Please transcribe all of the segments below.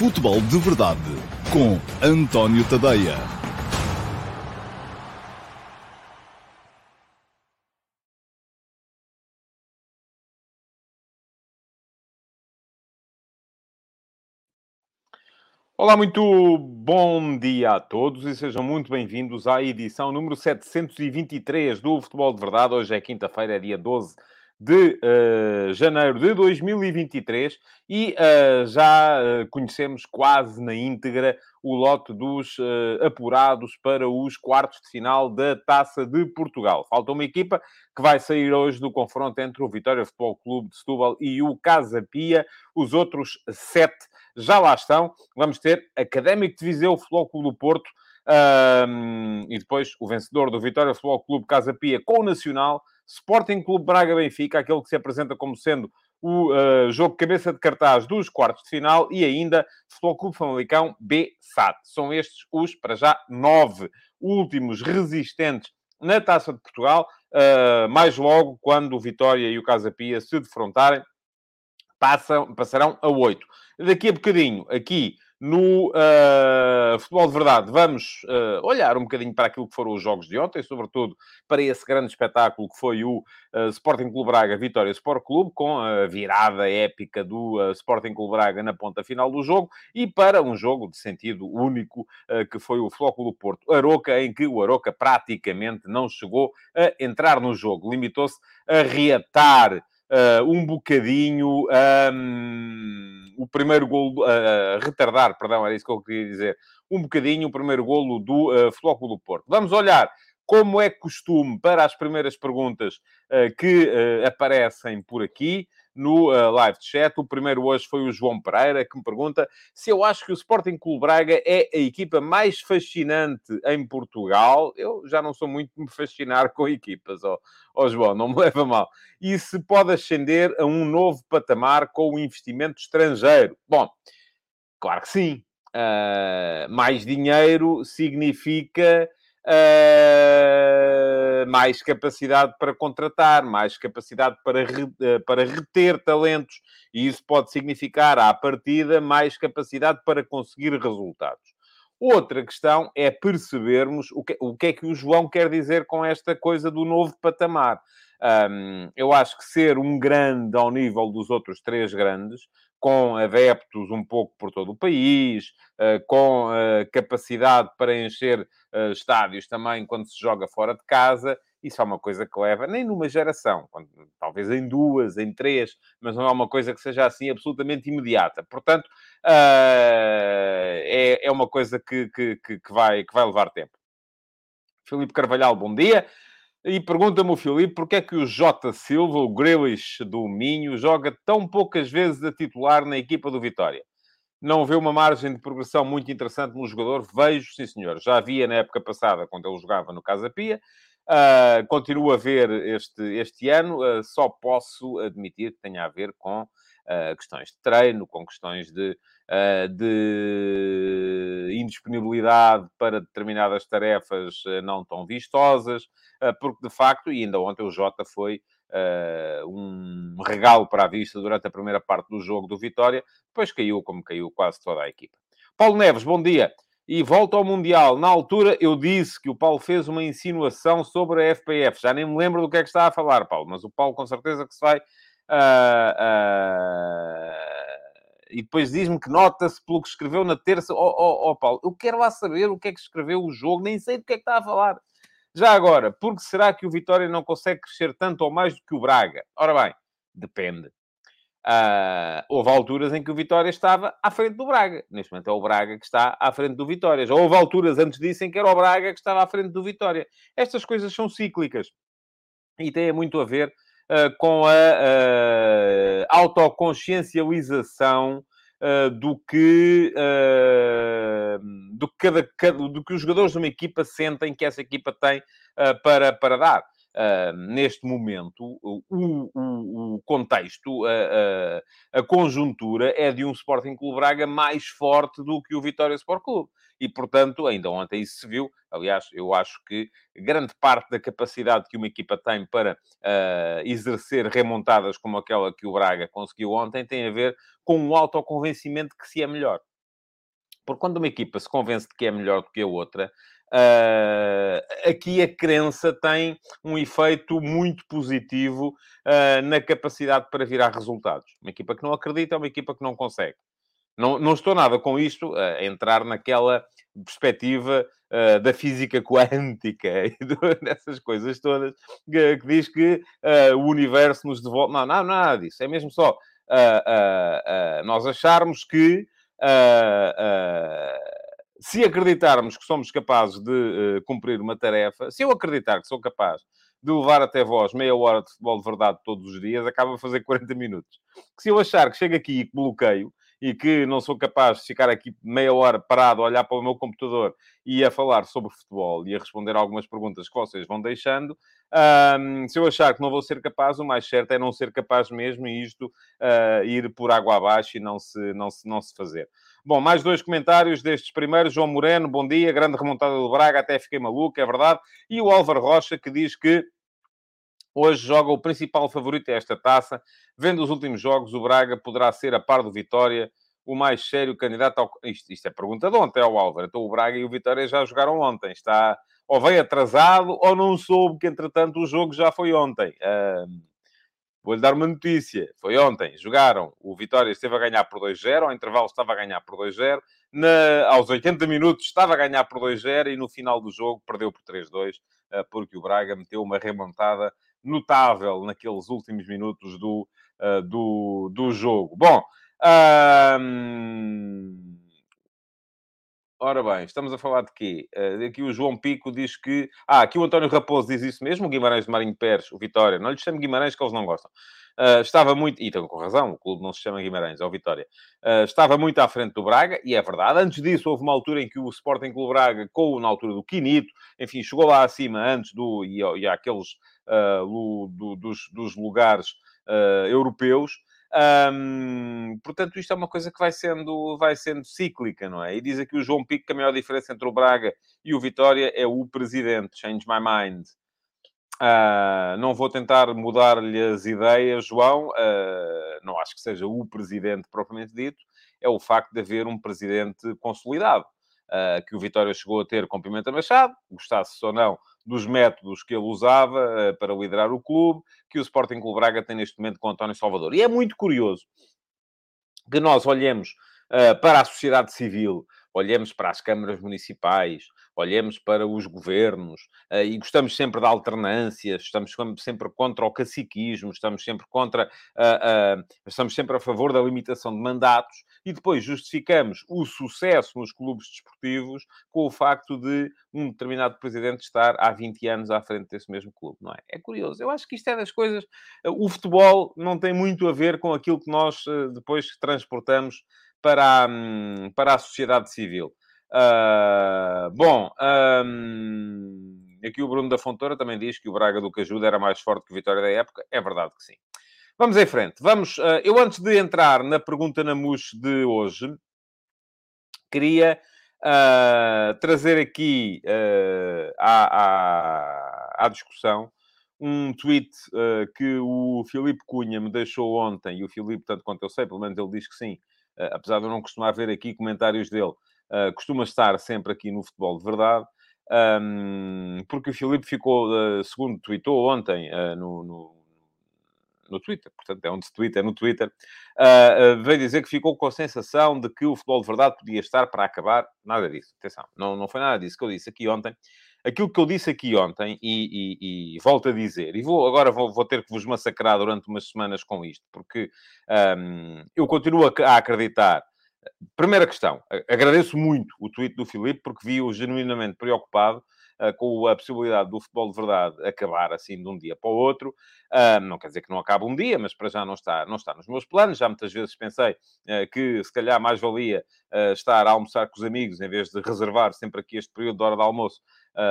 Futebol de Verdade com António Tadeia. Olá, muito bom dia a todos e sejam muito bem-vindos à edição número 723 do Futebol de Verdade. Hoje é quinta-feira, é dia 12 de uh, janeiro de 2023 e uh, já uh, conhecemos quase na íntegra o lote dos apurados para os quartos de final da Taça de Portugal. Falta uma equipa que vai sair hoje do confronto entre o Vitória Futebol Clube de Setúbal e o Casa Pia. Os outros sete já lá estão. Vamos ter Académico de Viseu, Futebol Clube do Porto, um, e depois o vencedor do Vitória Futebol Clube Casa Pia com o Nacional, Sporting Clube Braga Benfica, aquele que se apresenta como sendo o uh, jogo cabeça de cartaz dos quartos de final e ainda Futebol Clube Famalicão B-SAT. São estes os, para já, nove últimos resistentes na Taça de Portugal, uh, mais logo quando o Vitória e o Casa Pia se defrontarem, passam, passarão a oito. Daqui a bocadinho, aqui no uh, Futebol de Verdade, vamos uh, olhar um bocadinho para aquilo que foram os jogos de ontem, sobretudo para esse grande espetáculo que foi o uh, Sporting Clube Braga Vitória Sport Clube, com a virada épica do Sporting Clube Braga na ponta final do jogo, e para um jogo de sentido único, que foi o Flóculo Porto. Aroca, em que o Aroca praticamente não chegou a entrar no jogo, limitou-se a reatar um bocadinho um, o primeiro golo, uh, retardar, perdão, era isso que eu queria dizer, um bocadinho o primeiro golo do uh, Futebol do Porto. Vamos olhar como é costume para as primeiras perguntas uh, que uh, aparecem por aqui no uh, live chat. O primeiro hoje foi o João Pereira, que me pergunta se eu acho que o Sporting Clube Braga é a equipa mais fascinante em Portugal. Eu já não sou muito de me fascinar com equipas, ó, ó João, não me leva mal. E se pode ascender a um novo patamar com o investimento estrangeiro? Bom, claro que sim. Uh, mais dinheiro significa uh, mais capacidade para contratar, mais capacidade para, re, uh, para reter talentos, e isso pode significar, à partida, mais capacidade para conseguir resultados. Outra questão é percebermos o que, o que é que o João quer dizer com esta coisa do novo patamar. Um, eu acho que ser um grande ao nível dos outros três grandes, com adeptos um pouco por todo o país, uh, com uh, capacidade para encher uh, estádios também quando se joga fora de casa, isso é uma coisa que leva, nem numa geração, talvez em duas, em três, mas não é uma coisa que seja assim absolutamente imediata. Portanto, é, é uma coisa que, que, que, vai, que vai levar tempo. Filipe Carvalhal, bom dia. E pergunta-me o Filipe porque é que o Jota Silva, o Grealish do Minho, joga tão poucas vezes a titular na equipa do Vitória. Não vê uma margem de progressão muito interessante no jogador? Vejo, sim senhor. Já havia na época passada, quando ele jogava no Casa Pia. Uh, continuo a ver este, este ano. Uh, só posso admitir que tenha a ver com uh, questões de treino, com questões de, de indisponibilidade para determinadas tarefas não tão vistosas. Ah, porque de facto, e ainda ontem o Jota foi uh, um regalo para a vista durante a primeira parte do jogo do Vitória, depois caiu como caiu quase toda a equipa. Paulo Neves, bom dia. E volta ao Mundial. Na altura eu disse que o Paulo fez uma insinuação sobre a FPF. Já nem me lembro do que é que está a falar, Paulo, mas o Paulo com certeza que se vai. Uh, uh... E depois diz-me que nota-se pelo que escreveu na terça. Oh, oh, oh, Paulo, eu quero lá saber o que é que escreveu o jogo, nem sei do que é que está a falar. Já agora, por que será que o Vitória não consegue crescer tanto ou mais do que o Braga? Ora bem, depende. Uh, houve alturas em que o Vitória estava à frente do Braga. Neste momento é o Braga que está à frente do Vitória. Já houve alturas antes disso em que era o Braga que estava à frente do Vitória. Estas coisas são cíclicas e têm muito a ver com a uh, autoconsciencialização uh, do que do que, cada, do que os jogadores de uma equipa sentem que essa equipa tem para, para dar. Uh, neste momento, o, o, o contexto, a, a, conjuntura é de um Sporting Clube Braga mais forte do que o Vitória Sport Clube. E, portanto, ainda ontem isso se viu. Aliás, eu acho que grande parte da capacidade que uma equipa tem para uh, exercer remontadas como aquela que o Braga conseguiu ontem tem a ver com um autoconvencimento que se é melhor. Porque quando uma equipa se convence de que é melhor do que a outra, uh, aqui a crença tem um efeito muito positivo uh, na capacidade para virar resultados. Uma equipa que não acredita é uma equipa que não consegue. Não, não estou nada com isto a entrar naquela perspectiva uh, da física quântica e dessas coisas todas que, que diz que uh, o universo nos devolve. Não, não, nada disso. É mesmo só uh, nós acharmos que se acreditarmos que somos capazes de cumprir uma tarefa, se eu acreditar que sou capaz de levar até vós meia hora de futebol de verdade todos os dias, acaba a fazer 40 minutos. Que se eu achar que chego aqui e que bloqueio, e que não sou capaz de ficar aqui meia hora parado a olhar para o meu computador e a falar sobre futebol e a responder algumas perguntas que vocês vão deixando, um, se eu achar que não vou ser capaz, o mais certo é não ser capaz mesmo e isto uh, ir por água abaixo e não se, não, se, não se fazer. Bom, mais dois comentários destes primeiros. João Moreno, bom dia, grande remontada do Braga, até fiquei maluco, é verdade. E o Álvaro Rocha, que diz que Hoje joga o principal favorito a esta taça. Vendo os últimos jogos, o Braga poderá ser, a par do Vitória, o mais sério candidato ao... Isto, isto é pergunta de ontem ao Álvaro. Então o Braga e o Vitória já jogaram ontem. Está... Ou veio atrasado, ou não soube que, entretanto, o jogo já foi ontem. Uh... Vou-lhe dar uma notícia. Foi ontem. Jogaram. O Vitória esteve a ganhar por 2-0. Ao intervalo estava a ganhar por 2-0. Na... Aos 80 minutos estava a ganhar por 2-0. E no final do jogo perdeu por 3-2. Uh, porque o Braga meteu uma remontada notável naqueles últimos minutos do, uh, do, do jogo. Bom, Ora bem, estamos a falar de quê? Uh, aqui o João Pico diz que... Ah, aqui o António Raposo diz isso mesmo, o Guimarães de Marinho Pérez, o Vitória. Não lhe chamo Guimarães que eles não gostam. Uh, estava muito... E estão com razão, o clube não se chama Guimarães, é o Vitória. Uh, estava muito à frente do Braga, e é verdade. Antes disso, houve uma altura em que o Sporting Clube Braga, com, na altura do Quinito, enfim, chegou lá acima antes do... E, e àqueles... Uh, do, dos, dos, lugares europeus. Portanto, isto é uma coisa que vai sendo, vai sendo cíclica, não é? E diz aqui o João Pico que a maior diferença entre o Braga e o Vitória é o presidente. Change my mind. Uh, não vou tentar mudar-lhe as ideias, João. Uh, não acho que seja o presidente propriamente dito. É o facto de haver um presidente consolidado. Uh, que o Vitória chegou a ter com Pimenta Machado, gostasse ou não dos métodos que ele usava uh, para liderar o clube, que o Sporting Clube Braga tem neste momento com António Salvador. E é muito curioso que nós olhemos uh, para a sociedade civil, olhemos para as câmaras municipais, olhemos para os governos uh, e gostamos sempre da alternância, estamos sempre contra o caciquismo, estamos sempre contra, uh, uh, estamos sempre a favor da limitação de mandatos e depois justificamos o sucesso nos clubes desportivos com o facto de um determinado presidente estar há 20 anos à frente desse mesmo clube, não é? É curioso. Eu acho que isto é das coisas... O futebol não tem muito a ver com aquilo que nós depois transportamos para a, hum, para a sociedade civil. Uh, bom, um, aqui o Bruno da Fontoura também diz que o Braga do Cajuda era mais forte que o Vitória da época. É verdade que sim. Vamos em frente. Vamos, uh, eu antes de entrar na pergunta na MUS de hoje, queria uh, trazer aqui à, à, à, discussão um tweet que o Filipe Cunha me deixou ontem, e o Filipe, tanto quanto eu sei, pelo menos ele diz que sim, apesar de eu não costumar ver aqui comentários dele, uh, costuma estar sempre aqui no futebol de verdade, um, porque o Filipe ficou, uh, segundo tweetou ontem uh, no, no, no, Twitter, portanto é se Twitter, é no Twitter, veio dizer que ficou com a sensação de que o futebol de verdade podia estar para acabar. Nada disso, atenção, não, não foi nada disso que eu disse aqui ontem aquilo que eu disse aqui ontem, e, e, e volto a dizer, e vou, agora vou, vou, ter que vos massacrar durante umas semanas com isto, porque um, eu continuo a, a, acreditar. Primeira questão, agradeço muito o tweet do Filipe, porque vi-o genuinamente preocupado com a possibilidade do futebol de verdade acabar assim de um dia para o outro. Uh, não quer dizer que não acabe um dia, mas para já não está, não está nos meus planos. Já muitas vezes pensei uh, que se calhar mais valia estar a almoçar com os amigos em vez de reservar sempre aqui este período de hora de almoço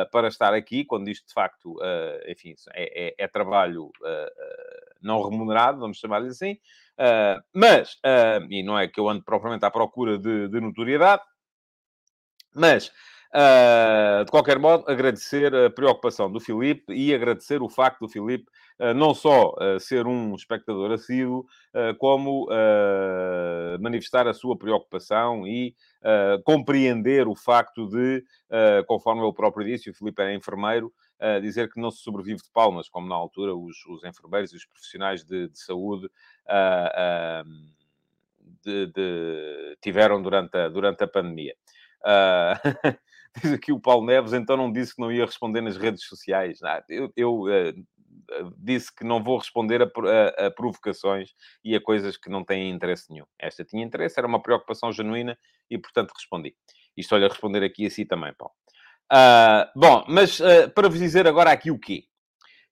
para estar aqui, quando isto de facto, enfim, é, é, é trabalho não remunerado, vamos chamar-lhe assim. Uh, mas, uh, e não é que eu ando propriamente à procura de, de notoriedade, mas Uh, de qualquer modo, agradecer a preocupação do Filipe e agradecer o facto do Filipe uh, não só uh, ser um espectador assíduo, como manifestar a sua preocupação e compreender o facto de, conforme ele próprio disse, o Filipe era enfermeiro, dizer que não se sobrevive de palmas, como na altura os, os enfermeiros e os profissionais de, de saúde de, de, tiveram durante a, durante a pandemia. Uh, diz aqui o Paulo Neves, então não disse que não ia responder nas redes sociais. Ah, eu, eu uh, disse que não vou responder a, a, a, provocações e a coisas que não têm interesse nenhum. Esta tinha interesse, era uma preocupação genuína e, portanto, respondi. E estou-lhe a responder aqui assim também, Paulo. Uh, bom, mas uh, para vos dizer agora aqui o quê?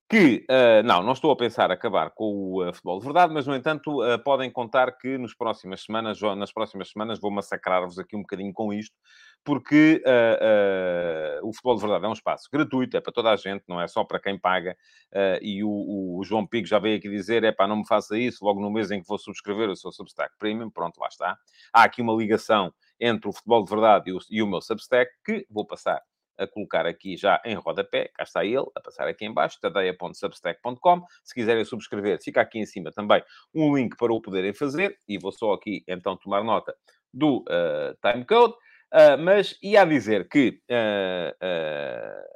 que, uh, não, não estou a pensar acabar com o uh, futebol de verdade, mas, no entanto, uh, podem contar que nos próximas semanas, nas próximas semanas, vou massacrar-vos aqui um bocadinho com isto, porque o futebol de verdade é um espaço gratuito, é para toda a gente, não é só para quem paga, e o, o, João Pico já veio aqui dizer, é pá, não me faça isso, logo no mês em que vou subscrever o seu Substack Premium, pronto, lá está. Há aqui uma ligação entre o futebol de verdade e o, e o meu Substack, que vou passar a colocar aqui já em rodapé, cá está ele, a passar aqui em baixo, tadeia.substack.com. Se quiserem subscrever, fica aqui em cima também um link para o poderem fazer, e vou só aqui então tomar nota do uh, timecode. Uh, mas ia a dizer que uh,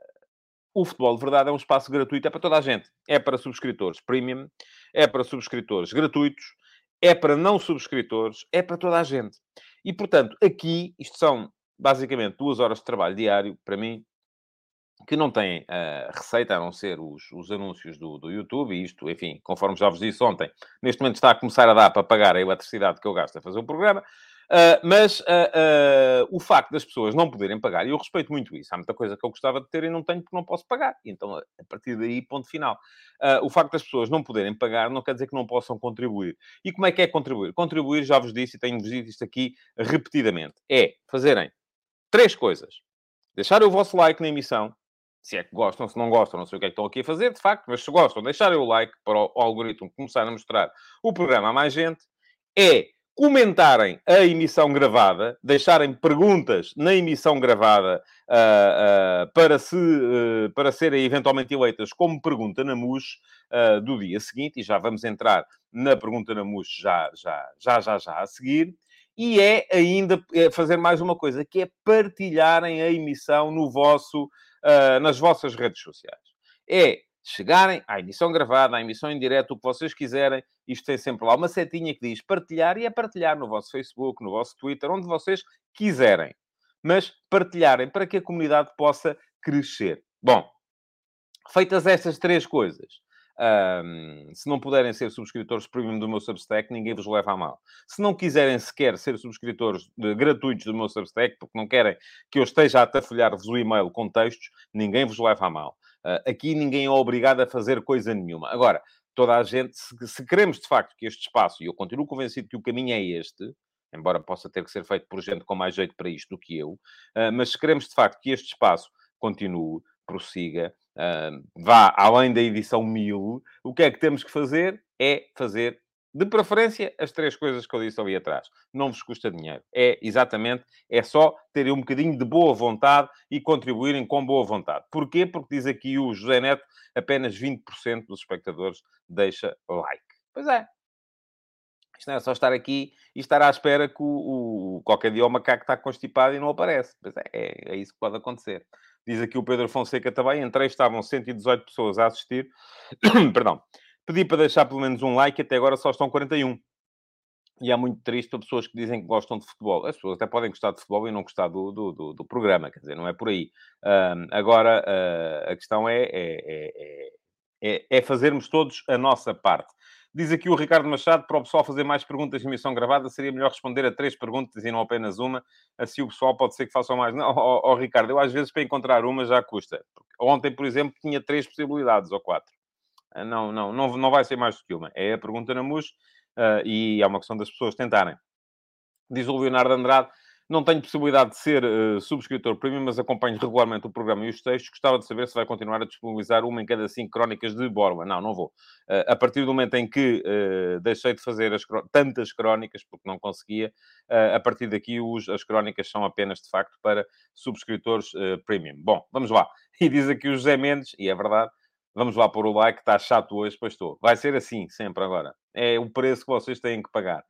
o futebol de verdade é um espaço gratuito, é para toda a gente. É para subscritores premium, é para subscritores gratuitos, é para não subscritores, é para toda a gente. E, portanto, aqui, isto são basicamente duas horas de trabalho diário, para mim, que não têm uh, receita, a não ser os, os anúncios do, do YouTube, e isto, enfim, conforme já vos disse ontem, neste momento está a começar a dar para pagar a eletricidade que eu gasto a fazer o programa, Uh, mas uh, uh, o facto das pessoas não poderem pagar, e eu respeito muito isso, há muita coisa que eu gostava de ter e não tenho porque não posso pagar. Então, a partir daí, ponto final. o facto das pessoas não poderem pagar não quer dizer que não possam contribuir. E como é que é contribuir? Contribuir, já vos disse e tenho-vos dito isto aqui repetidamente, é fazerem Três coisas. Deixarem o vosso like na emissão, se é que gostam, se não gostam, não sei o que é que estão aqui a fazer, de facto, mas se gostam, deixarem o like para o, algoritmo começar a mostrar o programa a mais gente, é comentarem a emissão gravada, deixarem perguntas na emissão gravada uh, uh, para, se, uh, para serem eventualmente eleitas como pergunta na MUS do dia seguinte, e já vamos entrar na pergunta na MUS já, já, já, já, já a seguir e é ainda é fazer mais uma coisa, que é partilharem a emissão no vosso, nas vossas redes sociais. É chegarem à emissão gravada, à emissão em direto, o que vocês quiserem, isto tem sempre lá uma setinha que diz partilhar, e é partilhar no vosso Facebook, no vosso Twitter, onde vocês quiserem. Mas partilharem para que a comunidade possa crescer. Bom, feitas estas três coisas, um, se não puderem ser subscritores premium do meu Substack, ninguém vos leva a mal. Se não quiserem sequer ser subscritores de, gratuitos do meu Substack, porque não querem que eu esteja a tafolhar-vos o e-mail com textos, ninguém vos leva a mal. Uh, aqui ninguém é obrigado a fazer coisa nenhuma. Agora, toda a gente, se, se queremos de facto que este espaço, e eu continuo convencido que o caminho é este, embora possa ter que ser feito por gente com mais jeito para isto do que eu, uh, mas se queremos de facto que este espaço continue, prossiga, uh, vá além da edição 1000, o que é que temos que fazer? É fazer, de preferência, as três coisas que eu disse ali atrás. Não vos custa dinheiro. É exatamente, é só terem um bocadinho de boa vontade e contribuírem com boa vontade. Porquê? Porque diz aqui o José Neto, apenas 20% dos espectadores deixa like. Pois é, isto não é só estar aqui e estar à espera que o, o qualquer dia o macaco está constipado e não aparece. Pois é, é, é, isso que pode acontecer. Diz aqui o Pedro Fonseca também. Entrei, estavam 118 pessoas a assistir. Perdão. Pedi para deixar pelo menos um like, até agora só estão 41. E é muito triste para pessoas que dizem que gostam de futebol. As pessoas até podem gostar de futebol e não gostar do, do, do, do programa, quer dizer, não é por aí. Uh, agora, uh, a questão é, é, é, é, é fazermos todos a nossa parte. Diz aqui o Ricardo Machado, para o pessoal fazer mais perguntas em emissão gravada, seria melhor responder a três perguntas e não apenas uma. Assim o pessoal pode ser que façam mais. Não, oh, oh, Ricardo, eu às vezes para encontrar uma já custa. Ontem, por exemplo, tinha três possibilidades ou quatro. Ah, não, não, não, não vai ser mais do que uma. É a pergunta na MUS uh, e é uma questão das pessoas tentarem. Diz o Leonardo Andrade, Não tenho possibilidade de ser uh, subscritor premium, mas acompanho regularmente o programa e os textos. Gostava de saber se vai continuar a disponibilizar uma em cada cinco crónicas de Borba. Não, não vou. Uh, a partir do momento em que uh, deixei de fazer as, tantas crónicas, porque não conseguia, a partir daqui os, as crónicas são apenas, de facto, para subscritores premium. Bom, vamos lá. E diz aqui o José Mendes, e é verdade, vamos lá pôr o like, está chato hoje, pois estou. Vai ser assim, sempre agora. É o preço que vocês têm que pagar.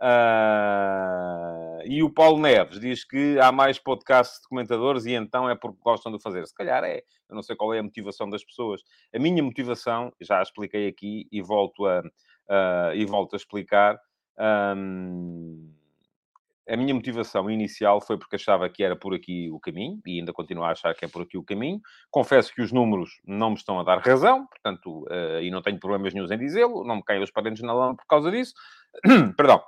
Uh, e o Paulo Neves diz que há mais podcasts de comentadores e então é porque gostam de fazer. Se calhar é. Eu não sei qual é a motivação das pessoas. A minha motivação, já expliquei aqui e volto a, uh, e volto a explicar. Um, a minha motivação inicial foi porque achava que era por aqui o caminho e ainda continuo a achar que é por aqui o caminho. Confesso que os números não me estão a dar razão, portanto, uh, e não tenho problemas nenhum em dizê-lo, não me caem os parentes na lama por causa disso. Perdão.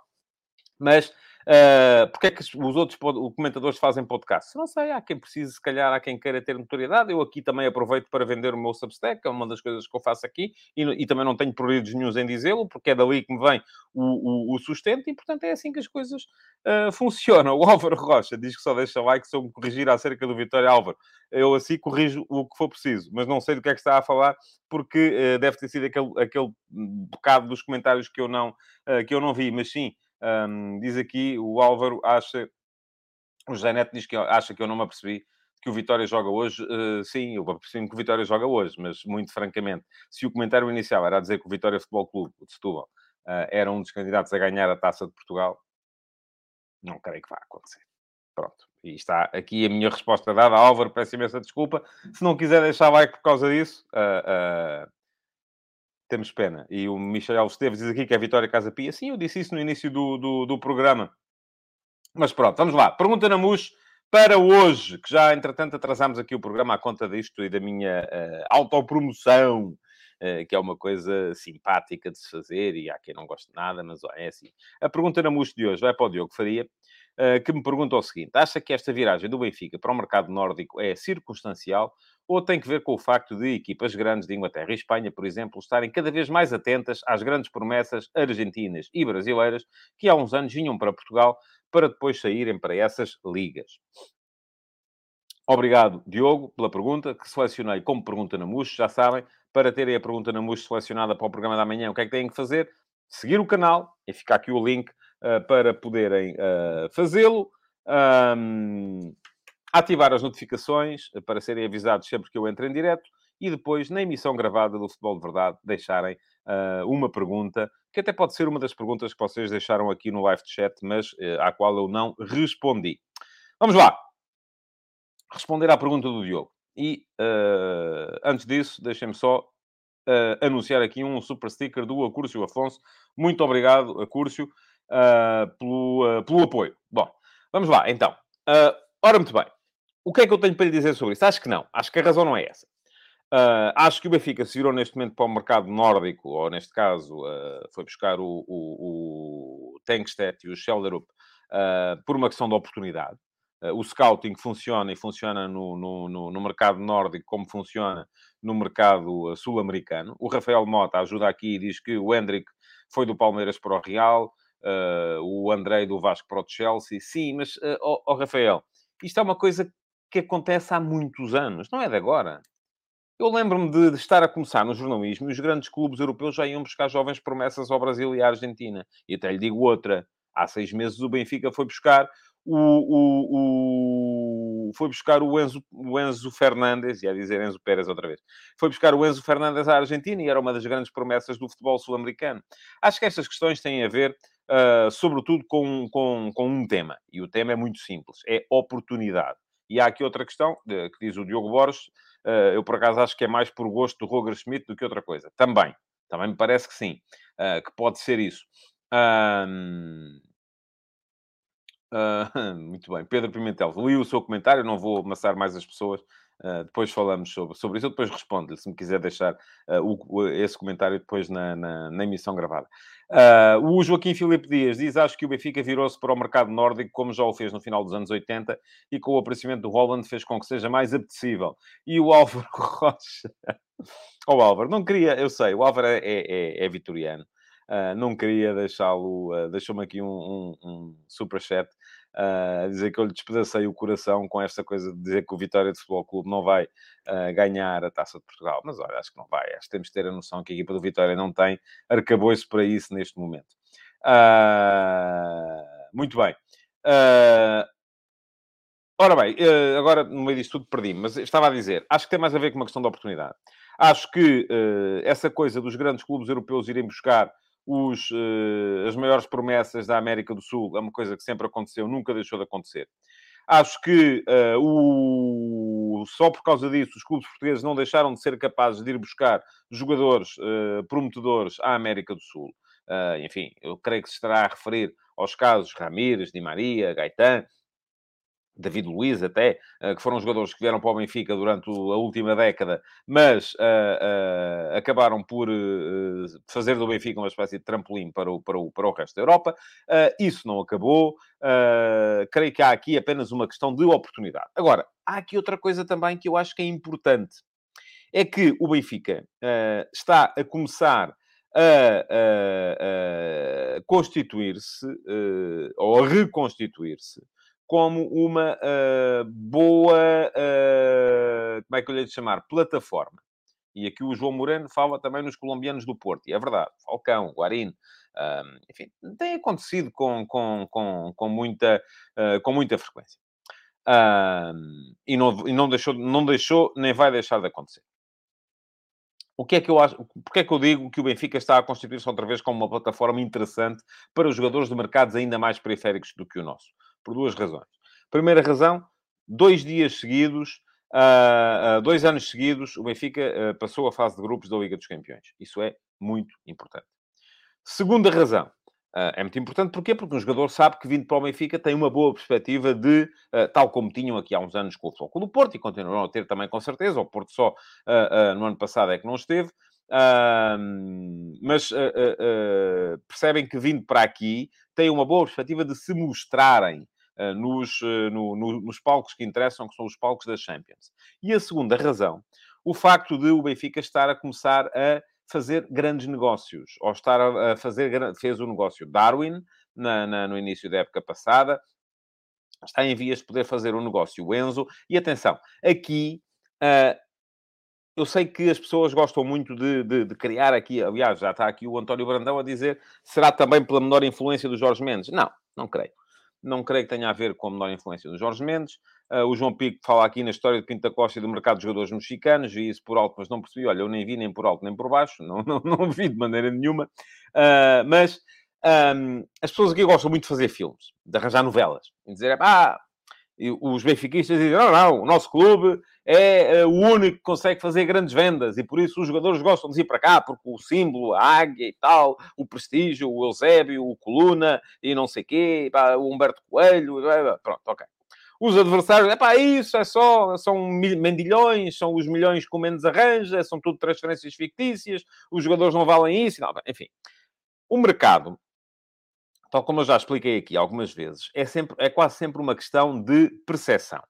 Mas Uh, porque é que os outros comentadores fazem podcast? Não sei, há quem precise, se calhar, há quem queira ter notoriedade. Eu aqui também aproveito para vender o meu Substack, é uma das coisas que eu faço aqui, e, e também não tenho prioridades nenhum em dizê-lo, porque é dali que me vem o, o, o, sustento, e portanto é assim que as coisas uh, funcionam. O Álvaro Rocha diz que só deixa like se eu me corrigir acerca do Vitória Álvaro. Eu assim corrijo o que for preciso, mas não sei do que é que está a falar, porque uh, deve ter sido aquele, aquele bocado dos comentários que eu não, que eu não vi, mas sim. Um, diz aqui o Álvaro, acha. O José Neto diz que acha que eu não me apercebi que o Vitória joga hoje. Uh, sim, eu apercebi que o Vitória joga hoje, mas muito francamente, se o comentário inicial era a dizer que o Vitória Futebol Clube, de Setúbal, uh, era um dos candidatos a ganhar a taça de Portugal, não creio que vá acontecer. Pronto. E está aqui a minha resposta dada. Álvaro, peço imensa desculpa. Se não quiser deixar like por causa disso, uh, temos pena. E o Michel Esteves diz aqui que é Vitória Casa Pia. Sim, eu disse isso no início do, do, do programa. Mas pronto, vamos lá. Pergunta na MUS para hoje, que já, entretanto, atrasámos aqui o programa à conta disto e da minha uh, autopromoção, uh, que é uma coisa simpática de se fazer e há quem não goste de nada, mas ó, é assim. A pergunta na MUS de hoje vai para o Diogo Faria, que me pergunta o seguinte: acha que esta viragem do Benfica para o mercado nórdico é circunstancial ou tem que ver com o facto de equipas grandes de Inglaterra e Espanha, por exemplo, estarem cada vez mais atentas às grandes promessas argentinas e brasileiras que há uns anos vinham para Portugal para depois saírem para essas ligas. Obrigado, Diogo, pela pergunta, que selecionei como pergunta na MUS. Já sabem, para terem a pergunta na MUS selecionada para o programa da manhã, o que é que têm que fazer? Seguir o canal, e fica aqui o link para poderem uh, fazê-lo. Um, ativar as notificações eh, para serem avisados sempre que eu entre em direto e depois, na emissão gravada do Futebol de Verdade, deixarem uh, uma pergunta, que até pode ser uma das perguntas que vocês deixaram aqui no live chat, mas uh, à qual eu não respondi. Vamos lá! Responder à pergunta do Diogo. E, uh, antes disso, deixem-me só anunciar aqui um super sticker do Acúrcio Afonso. Muito obrigado, Acúrcio, pelo, pelo apoio. Bom, vamos lá, então. ora, muito bem. O que é que eu tenho para lhe dizer sobre isso? Acho que não. Acho que a razão não é essa. Uh, acho que o Benfica se virou neste momento para o mercado nórdico, ou neste caso uh, foi buscar o, o, o e o Schelderup uh, por uma questão de oportunidade. o scouting funciona e funciona no, no, no, no, mercado nórdico como funciona no mercado sul-americano. O Rafael Mota ajuda aqui e diz que o Hendrick foi do Palmeiras para o Real, o Andrei do Vasco para o Chelsea. Sim, mas, oh, oh, Rafael, isto é uma coisa que acontece há muitos anos, não é de agora. Eu lembro-me de, de, estar a começar no jornalismo e os grandes clubes europeus já iam buscar jovens promessas ao Brasil e à Argentina. E até lhe digo outra. Há seis meses o Benfica foi buscar o, o, o foi buscar o Enzo, o Enzo Fernandes, ia dizer Enzo Pérez outra vez, foi buscar o Enzo Fernandes à Argentina e era uma das grandes promessas do futebol sul-americano. Acho que estas questões têm a ver, uh, sobretudo, com, com, com um tema. E o tema é muito simples: é oportunidade. E há aqui outra questão, que diz o Diogo Borges, eh, eu por acaso acho que é mais por gosto do Roger Schmidt do que outra coisa. Também, também me parece que sim, eh, que pode ser isso. Uh, muito bem, Pedro Pimentel, li o seu comentário, não vou amassar mais as pessoas, uh, depois falamos sobre, sobre isso, eu depois respondo-lhe, se me quiser deixar uh, o, esse comentário depois na, na, na emissão gravada. O Joaquim Filipe Dias diz: Acho que o Benfica virou-se para o mercado nórdico, como já o fez no final dos anos 80, e com o aparecimento do Holland fez com que seja mais apetecível. E o Álvaro Rocha. o oh, Álvaro, não queria, eu sei, o Álvaro é, é, é vitoriano. Uh, não queria deixá-lo, uh, deixou-me aqui um, um, um superchat uh, dizer que eu lhe despedacei o coração com esta coisa de dizer que o Vitória de Futebol Clube não vai ganhar a Taça de Portugal. Mas olha, acho que não vai. Acho que temos de ter a noção que a equipa do Vitória não tem arcabouço para isso neste momento. Uh, muito bem. Uh, ora bem, uh, agora no meio disto tudo perdi mas estava a dizer, acho que tem mais a ver com uma questão de oportunidade. Acho que essa coisa dos grandes clubes europeus irem buscar os, as maiores promessas da América do Sul é uma coisa que sempre aconteceu, nunca deixou de acontecer. Acho que o... só por causa disso os clubes portugueses não deixaram de ser capazes de ir buscar jogadores prometedores à América do Sul. Uh, enfim, eu creio que se estará a referir aos casos Ramírez, Di Maria, Gaetan, David Luiz até, uh, que foram jogadores que vieram para o Benfica durante a última década, mas uh, acabaram por fazer do Benfica uma espécie de trampolim para o, para o, para o resto da Europa. isso não acabou. creio que há aqui apenas uma questão de oportunidade. Agora, há aqui outra coisa também que eu acho que é importante. É que o Benfica está a começar a, a, a constituir-se uh, ou a reconstituir-se como uma uh, boa, uh, como é que eu lhe de chamar, plataforma. E aqui o João Moreno fala também nos colombianos do Porto, e é verdade, Falcão, Guarín, enfim, tem acontecido com, com, com, com muita, com muita frequência. e não, e não, deixou, não deixou, nem vai deixar de acontecer. O que é que eu acho? Porque é que eu digo que o Benfica está a constituir-se outra vez como uma plataforma interessante para os jogadores de mercados ainda mais periféricos do que o nosso? Por duas razões. Primeira razão, dois dias seguidos, uh, dois anos seguidos, o Benfica uh, passou a fase de grupos da Liga dos Campeões. Isso é muito importante. Segunda razão, Uh, é muito importante, porquê? Porque um jogador sabe que vindo para o Benfica tem uma boa perspectiva de, uh, tal como tinham aqui há uns anos com o Futebol do Porto, e continuarão a ter também com certeza, o Porto só uh, no ano passado é que não esteve, mas percebem que vindo para aqui têm uma boa perspectiva de se mostrarem nos, no, no, nos palcos que interessam, que são os palcos da Champions. E a segunda razão, o facto de o Benfica estar a começar a fazer grandes negócios, ou estar a, fazer, fez o negócio Darwin na, na, no início da época passada, está em vias de poder fazer o negócio Enzo, e atenção, aqui uh, eu sei que as pessoas gostam muito de, de, de, criar aqui, aliás, já está aqui o António Brandão a dizer, será também pela menor influência do Jorge Mendes? Não, não creio. Não creio que tenha a ver com a menor influência do Jorge Mendes. Uh, o João Pico fala aqui na história de Pinta Costa e do mercado de jogadores mexicanos, vi isso por alto, mas não percebi. Olha, eu nem vi nem por alto nem por baixo, não, não, não vi de maneira nenhuma. Uh, mas um, as pessoas aqui gostam muito de fazer filmes, de arranjar novelas, e dizer, ah, os benfiquistas dizem, não, não, o nosso clube é uh, o único que consegue fazer grandes vendas e por isso os jogadores gostam de ir para cá, porque o símbolo, a águia e tal, o prestígio, o Eusébio, o Coluna e não sei quê, o Humberto Coelho, pronto, ok. Os adversários, é pá, isso é só, são mendilhões, são os milhões com menos arranja, são tudo transferências fictícias, os jogadores não valem isso, não, enfim. O mercado, tal como eu já expliquei aqui algumas vezes, é, sempre, é quase sempre uma questão de percepção.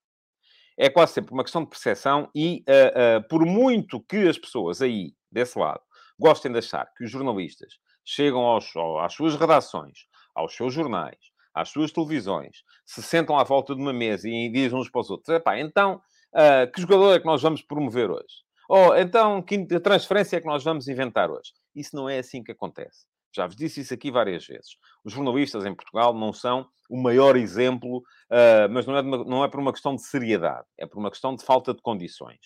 É quase sempre uma questão de percepção e, uh, uh, por muito que as pessoas aí, desse lado, gostem de achar que os jornalistas chegam aos, às suas redações, aos seus jornais, às suas televisões, se sentam à volta de uma mesa e dizem uns para os outros: então, uh, que jogador é que nós vamos promover hoje? Ou então, que transferência é que nós vamos inventar hoje? Isso não é assim que acontece. Já vos disse isso aqui várias vezes. Os jornalistas em Portugal não são o maior exemplo, uh, mas não é, uma, não é por uma questão de seriedade, é por uma questão de falta de condições.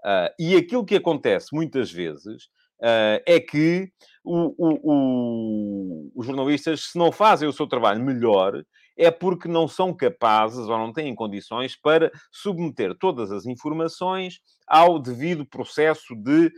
Uh, e aquilo que acontece muitas vezes uh, é que o, o, o, os jornalistas, se não fazem o seu trabalho melhor, é porque não são capazes ou não têm condições para submeter todas as informações ao devido processo de,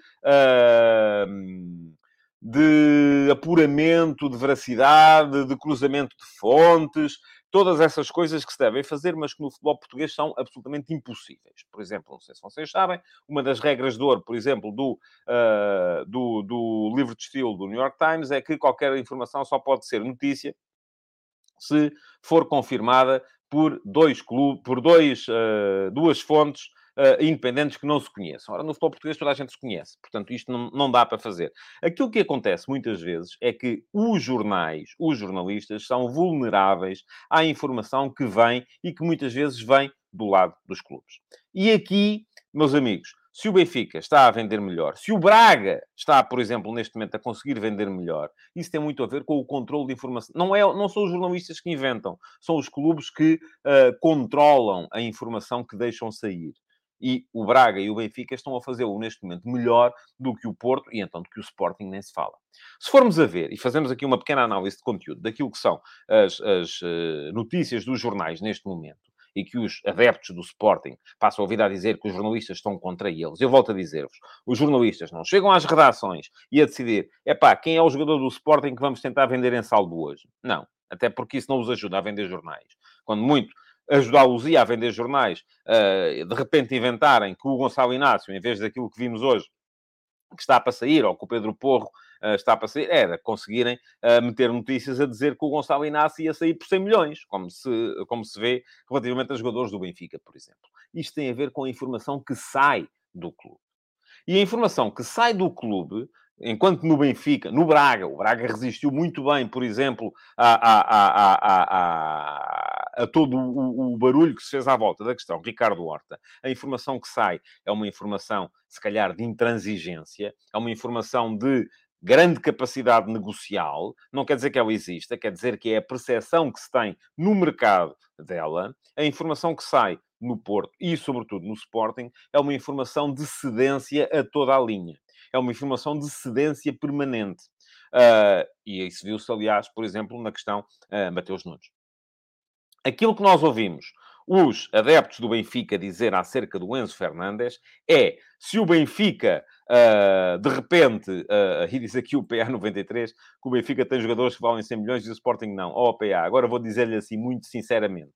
de apuramento, de veracidade, de cruzamento de fontes, todas essas coisas que se devem fazer, mas que no futebol português são absolutamente impossíveis. Por exemplo, não sei se vocês sabem, uma das regras de ouro, por exemplo, do, uh, do, do livro de estilo do New York Times é que qualquer informação só pode ser notícia se for confirmada por dois clubes, por dois, uh, duas fontes uh, independentes que não se conheçam. Ora, no futebol português toda a gente se conhece, portanto isto não, não dá para fazer. Aquilo que acontece muitas vezes é que os jornais, os jornalistas, são vulneráveis à informação que vem e que muitas vezes vem do lado dos clubes. E aqui, meus amigos, se o Benfica está a vender melhor, se o Braga está, por exemplo, neste momento a conseguir vender melhor, isso tem muito a ver com o controle de informação. Não, é, não são os jornalistas que inventam, são os clubes que uh, controlam a informação que deixam sair. E o Braga e o Benfica estão a fazê-lo neste momento melhor do que o Porto e então do que o Sporting nem se fala. Se formos a ver, e fazemos aqui uma pequena análise de conteúdo daquilo que são as, as uh, notícias dos jornais neste momento, e que os adeptos do Sporting passam a ouvir a dizer que os jornalistas estão contra eles. Eu volto a dizer-vos, os jornalistas não chegam às redações e a decidir, é pá, quem é o jogador do Sporting que vamos tentar vender em saldo hoje? Não, até porque isso não os ajuda a vender jornais. Quando muito ajudá-los a vender jornais, de repente inventarem que o Gonçalo Inácio, em vez daquilo que vimos hoje, que está para sair, ou que o Pedro Porro uh, está para sair, era conseguirem uh, meter notícias a dizer que o Gonçalo Inácio ia sair por 100 milhões, como se, como se vê relativamente a jogadores do Benfica, por exemplo. Isto tem a ver com a informação que sai do clube. E a informação que sai do clube enquanto no Benfica, no Braga, o Braga resistiu muito bem, por exemplo, a, a, a, a todo o, o, barulho que se fez à volta da questão. Ricardo Horta, a informação que sai é uma informação, se calhar, de intransigência, é uma informação de grande capacidade negocial, não quer dizer que ela exista, quer dizer que é a percepção que se tem no mercado dela, a informação que sai no Porto e, sobretudo, no Sporting, é uma informação de cedência a toda a linha é uma informação de cedência permanente. Uh, e isso viu-se, aliás, por exemplo, na questão uh, Mateus Nunes. Aquilo que nós ouvimos os adeptos do Benfica dizer acerca do Enzo Fernandes é se o Benfica, uh, de repente, uh, e diz aqui o PA93, que o Benfica tem jogadores que valem 100 milhões e o Sporting não. Ó, oh, PA, agora vou dizer-lhe assim muito sinceramente: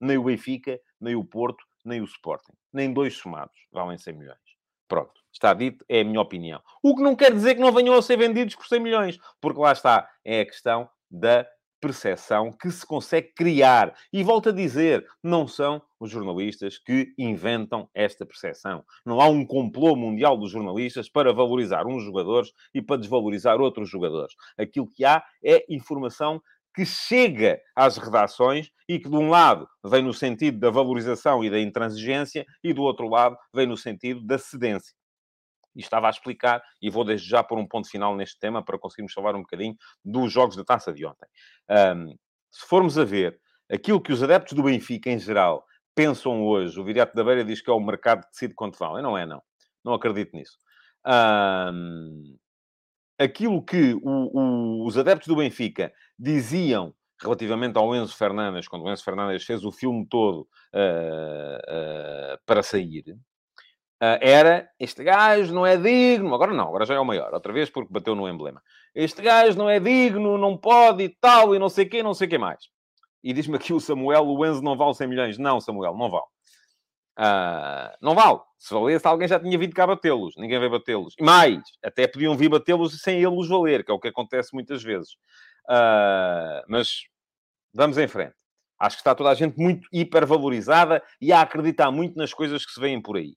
nem o Benfica, nem o Porto, nem o Sporting, nem dois somados valem 100 milhões. Pronto. Está dito, é a minha opinião. O que não quer dizer que não venham a ser vendidos por 100 milhões, porque lá está, é a questão da percepção que se consegue criar. E volto a dizer, não são os jornalistas que inventam esta percepção. Não há um complô mundial dos jornalistas para valorizar uns jogadores e para desvalorizar outros jogadores. Aquilo que há é informação que chega às redações e que, de um lado, vem no sentido da valorização e da intransigência, e do outro lado, vem no sentido da cedência e estava a explicar, e vou desde já pôr um ponto final neste tema para conseguirmos falar um bocadinho dos jogos da taça de ontem. Um, se formos a ver aquilo que os adeptos do Benfica, em geral, pensam hoje, o Viriato da Beira diz que é o mercado que decide quanto vale. Não é, não. Não acredito nisso. Um, aquilo que o, o, os adeptos do Benfica diziam relativamente ao Enzo Fernandes, quando o Enzo Fernandes fez o filme todo uh, uh, para sair, Uh, era este gajo não é digno, agora não, agora já é o maior, outra vez porque bateu no emblema. Este gajo não é digno, não pode e tal, e não sei quê, não sei o que mais. E diz-me aqui o Samuel, o Enzo não vale 100 milhões. Não, Samuel, não vale. Uh, não vale. Se valesse, alguém já tinha vindo cá batê-los. Ninguém veio batê-los. E mais, até podiam vir batê-los sem ele os valer, que é o que acontece muitas vezes. Uh, mas vamos em frente. Acho que está toda a gente muito hipervalorizada e a acreditar muito nas coisas que se veem por aí.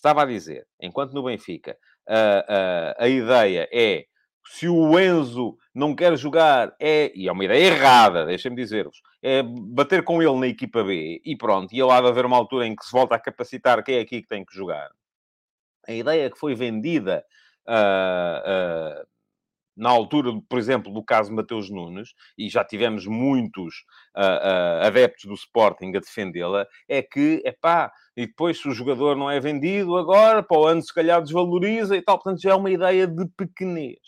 Estava a dizer, enquanto no Benfica a, a, a ideia é se o Enzo não quer jogar, é, e é uma ideia errada, deixem-me dizer-vos, é bater com ele na equipa B e pronto, e ele há de haver uma altura em que se volta a capacitar quem é aqui que tem que jogar. A ideia que foi vendida uh, na altura, por exemplo, do caso Mateus Nunes, e já tivemos muitos uh, uh, adeptos do Sporting a defendê-la, é que, é pá, e depois se o jogador não é vendido agora, para o ano se calhar desvaloriza e tal. Portanto, já é uma ideia de pequenez.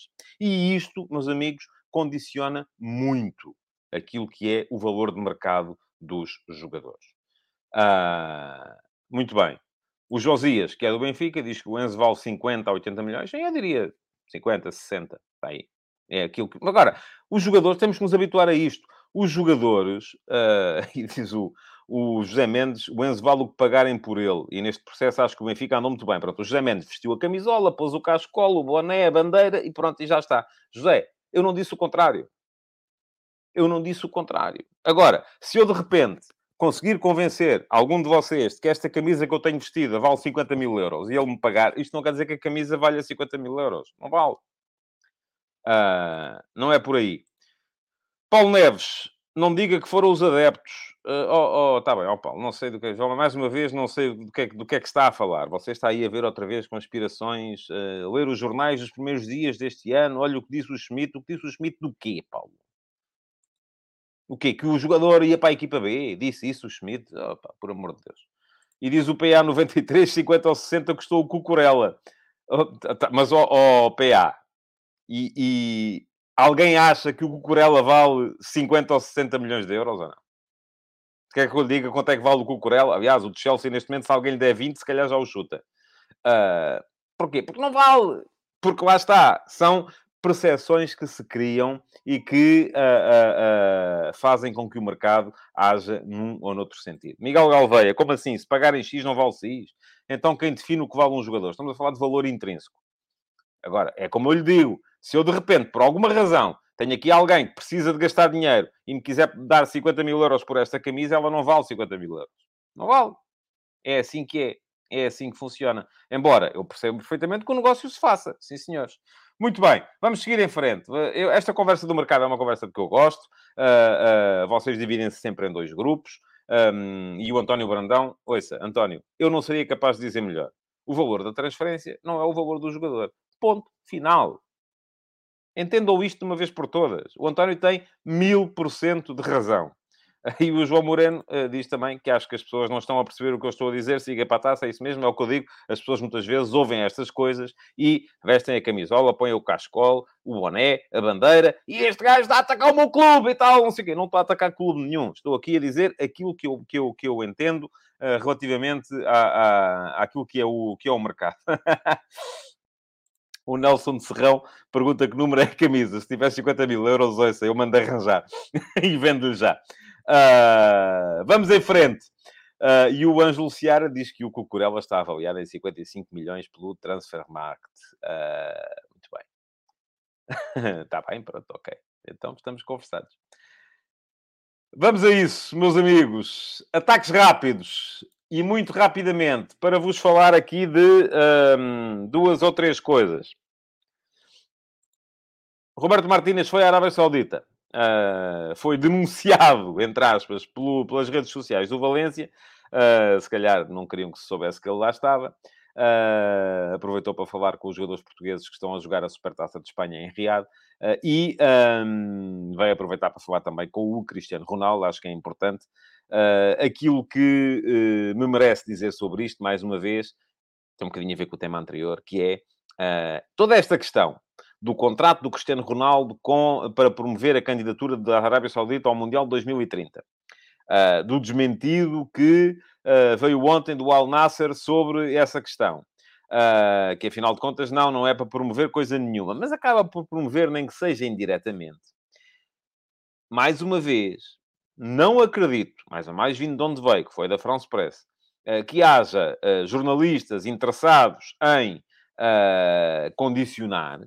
E isto, meus amigos, condiciona muito aquilo que é o valor de mercado dos jogadores. Uh, muito bem. O Josias, que é do Benfica, diz que o Enzo vale 50 a 80 milhões. Eu diria 50, 60. Está aí. É aquilo que... Agora, os jogadores, temos que nos habituar a isto. Os jogadores, uh, e diz o, o José Mendes, o Enzo vale o que pagarem por ele. E neste processo acho que o Benfica andou muito bem. Pronto, o José Mendes vestiu a camisola, pôs o cascolo, o boné, a bandeira e pronto, e já está. José, eu não disse o contrário. Eu não disse o contrário. Agora, se eu de repente conseguir convencer algum de vocês que esta camisa que eu tenho vestida vale 50 mil euros e ele me pagar, isto não quer dizer que a camisa valha 50 mil euros. Não vale. Uh, não é por aí. Paulo Neves, não diga que foram os adeptos. Uh, oh, oh, tá bem, oh Paulo, não sei do que... Mais uma vez, não sei do que, é, do que é que está a falar. Você está aí a ver outra vez conspirações, uh, ler os jornais dos primeiros dias deste ano. Olha o que disse o Schmidt. O que disse o Schmidt do quê, Paulo? O quê? Que o jogador ia para a equipa B? Disse isso o Schmidt? Por amor de Deus. E diz o PA 93, 50 ou 60 custou o Cucurella. Oh, tá, mas, ó oh, oh, PA, e, e, alguém acha que o Cucurella vale 50 ou 60 milhões de euros ou não? Quer que eu lhe diga quanto é que vale o Cucurella? Aliás, o de Chelsea, neste momento, se alguém lhe der 20, se calhar já o chuta. Uh, porquê? Porque não vale. Porque lá está. São percepções que se criam e que uh, uh, uh, fazem com que o mercado haja num ou noutro sentido. Miguel Galveia, como assim? Se pagarem X não vale X? Então quem define o que vale um jogador? Estamos a falar de valor intrínseco. Agora, é como eu lhe digo, se eu de repente, por alguma razão, tenho aqui alguém que precisa de gastar dinheiro e me quiser dar 50 mil euros por esta camisa, ela não vale 50 mil euros. Não vale. É assim que é. É assim que funciona. Embora eu perceba perfeitamente que o negócio se faça. Sim, senhores. Muito bem, vamos seguir em frente. Eu, esta conversa do mercado é uma conversa que eu gosto. Uh, uh, vocês dividem-se sempre em dois grupos. Um, e o António Brandão, ouça, António, eu não seria capaz de dizer melhor. O valor da transferência não é o valor do jogador. Ponto. Final. Entendam isto de uma vez por todas. O António tem mil por cento de razão. E o João Moreno uh, diz também que acho que as pessoas não estão a perceber o que eu estou a dizer, siga para a taça, é isso mesmo, é o que eu digo. As pessoas muitas vezes ouvem estas coisas e vestem a camisola, põem o cascol, o boné, a bandeira, e este gajo está a atacar o meu clube e tal, não sei o quê. Não estou a atacar clube nenhum. Estou aqui a dizer aquilo que eu, que eu, que eu entendo uh, relativamente a, a, àquilo que é o, que é o mercado. O Nelson de Serrão pergunta que número é a camisa. Se tiver 50 mil euros, ouça, eu mando arranjar e vendo já. Uh, vamos em frente. Uh, e o Ângelo Ciara diz que o Cucurella está avaliado em 55 milhões pelo Transfer Market. Uh, muito bem. está bem, pronto, ok. Então estamos conversados. Vamos a isso, meus amigos. Ataques rápidos e muito rapidamente para vos falar aqui de um, duas ou três coisas. Roberto Martínez foi à Arábia Saudita uh, foi denunciado, entre aspas, pelo, pelas redes sociais do Valência. Uh, se calhar não queriam que se soubesse que ele lá estava. Uh, aproveitou para falar com os jogadores portugueses que estão a jogar a Supertaça de Espanha em Riad uh, e um, vai aproveitar para falar também com o Cristiano Ronaldo, acho que é importante. Uh, aquilo que me merece dizer sobre isto, mais uma vez, tem um bocadinho a ver com o tema anterior, que é toda esta questão do contrato do Cristiano Ronaldo com, para promover a candidatura da Arábia Saudita ao Mundial de 2030. Uh, ah, do desmentido que uh, veio ontem do Al Nasser sobre essa questão. Uh, que afinal de contas, não, não é para promover coisa nenhuma, mas acaba por promover, nem que seja indiretamente. Mais uma vez, não acredito, mais a mais vindo de onde veio, que foi da France Press, que haja jornalistas interessados em condicionar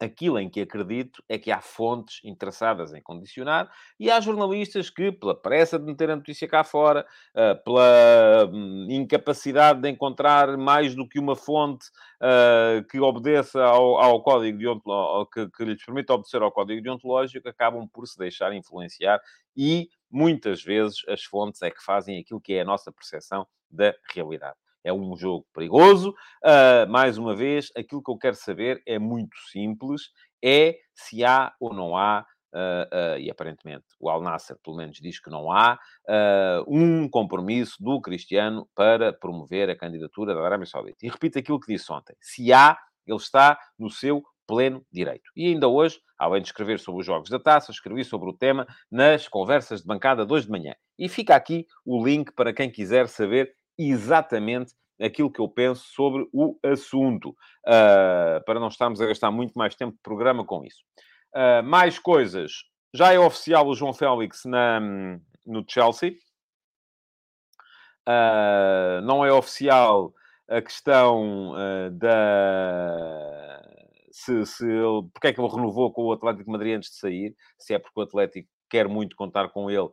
Aquilo em que acredito é que há fontes interessadas em condicionar e há jornalistas que, pela pressa de meter a notícia cá fora, ah, pela hum, incapacidade de encontrar mais do que uma fonte ah, que obedeça ao, ao código deontológico, que, que lhes permita obedecer ao código deontológico, acabam por se deixar influenciar e, muitas vezes, as fontes é que fazem aquilo que é a nossa percepção da realidade. É um jogo perigoso. Uh, mais uma vez, aquilo que eu quero saber é muito simples: é se há ou não há Uh, uh, e aparentemente o Al Nasser, pelo menos, diz que não há um compromisso do Cristiano para promover a candidatura da Arábia Saudita. E repito aquilo que disse ontem: se há, ele está no seu pleno direito. E ainda hoje, além de escrever sobre os jogos da taça, escrevi sobre o tema nas conversas de bancada de hoje de manhã. E fica aqui o link para quem quiser saber exatamente aquilo que eu penso sobre o assunto, uh, para não estarmos a gastar muito mais tempo de programa com isso. Uh, mais coisas. Já é oficial o João Félix na, no Chelsea. Uh, não é oficial a questão da... Se, se ele, porque é que ele renovou com o Atlético Madrid antes de sair? Se é porque o Atlético quer muito contar com ele,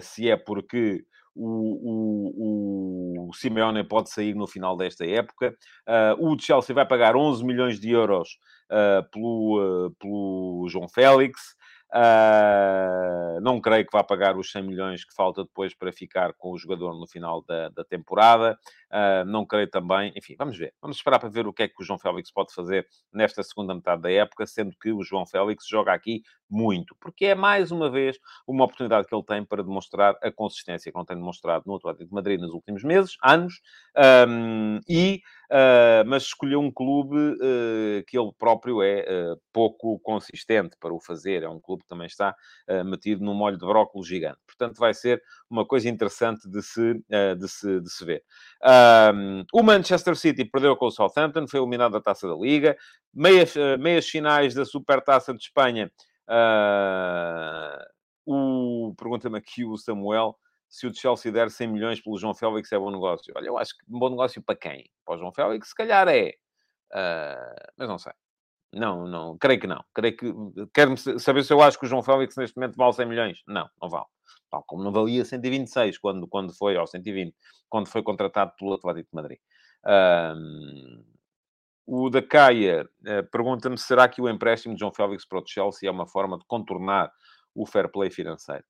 se é porque o, o, o Simeone pode sair no final desta época. Uh, o Chelsea vai pagar 11 milhões de euros uh, pelo, uh, pelo João Félix. Uh, não creio que vá pagar os 100 milhões que falta depois para ficar com o jogador no final da, da temporada. Uh, não creio também. Enfim, vamos ver. Vamos esperar para ver o que é que o João Félix pode fazer nesta segunda metade da época, sendo que o João Félix joga aqui muito, porque é mais uma vez uma oportunidade que ele tem para demonstrar a consistência que não tem demonstrado no Atlético de Madrid nos últimos meses, anos, um, e Uh, mas escolheu um clube uh, que ele próprio é uh, pouco consistente para o fazer. É um clube que também está metido num molho de brócolis gigante. Portanto, vai ser uma coisa interessante de se, de se, de se ver. o Manchester City perdeu com o Southampton, foi eliminado da Taça da Liga. Meias, meias finais da Supertaça de Espanha. o, pergunta-me aqui o Samuel se o Chelsea der 100 milhões pelo João Félix é bom negócio. Olha, eu acho que bom negócio para quem? Para o João Félix, se calhar é. Uh, mas não sei. Não, não, creio que não. Creio que. Quero saber se eu acho que o João Félix neste momento vale 100 milhões. Não, não vale. Tal como não valia 126 quando, quando foi, ou 120, quando foi contratado pelo Atlético de Madrid. Uh, o da Caia uh, pergunta-me: será que o empréstimo de João Félix para o Chelsea é uma forma de contornar o fair play financeiro?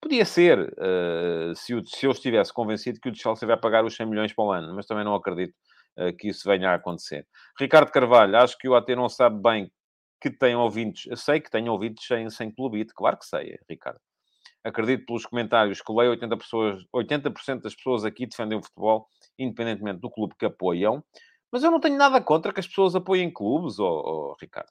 Podia ser, uh, se, o, se eu estivesse convencido que o Chelsea vai pagar os 100 milhões para o ano, mas também não acredito uh, que isso venha a acontecer. Ricardo Carvalho, acho que o AT não sabe bem que tem ouvintes. Eu sei que tem ouvintes sem, sem clubite, claro que sei, Ricardo. Acredito pelos comentários que leio 80%, pessoas, 80 das pessoas aqui defendem o futebol, independentemente do clube que apoiam. Mas eu não tenho nada contra que as pessoas apoiem clubes, oh, oh Ricardo.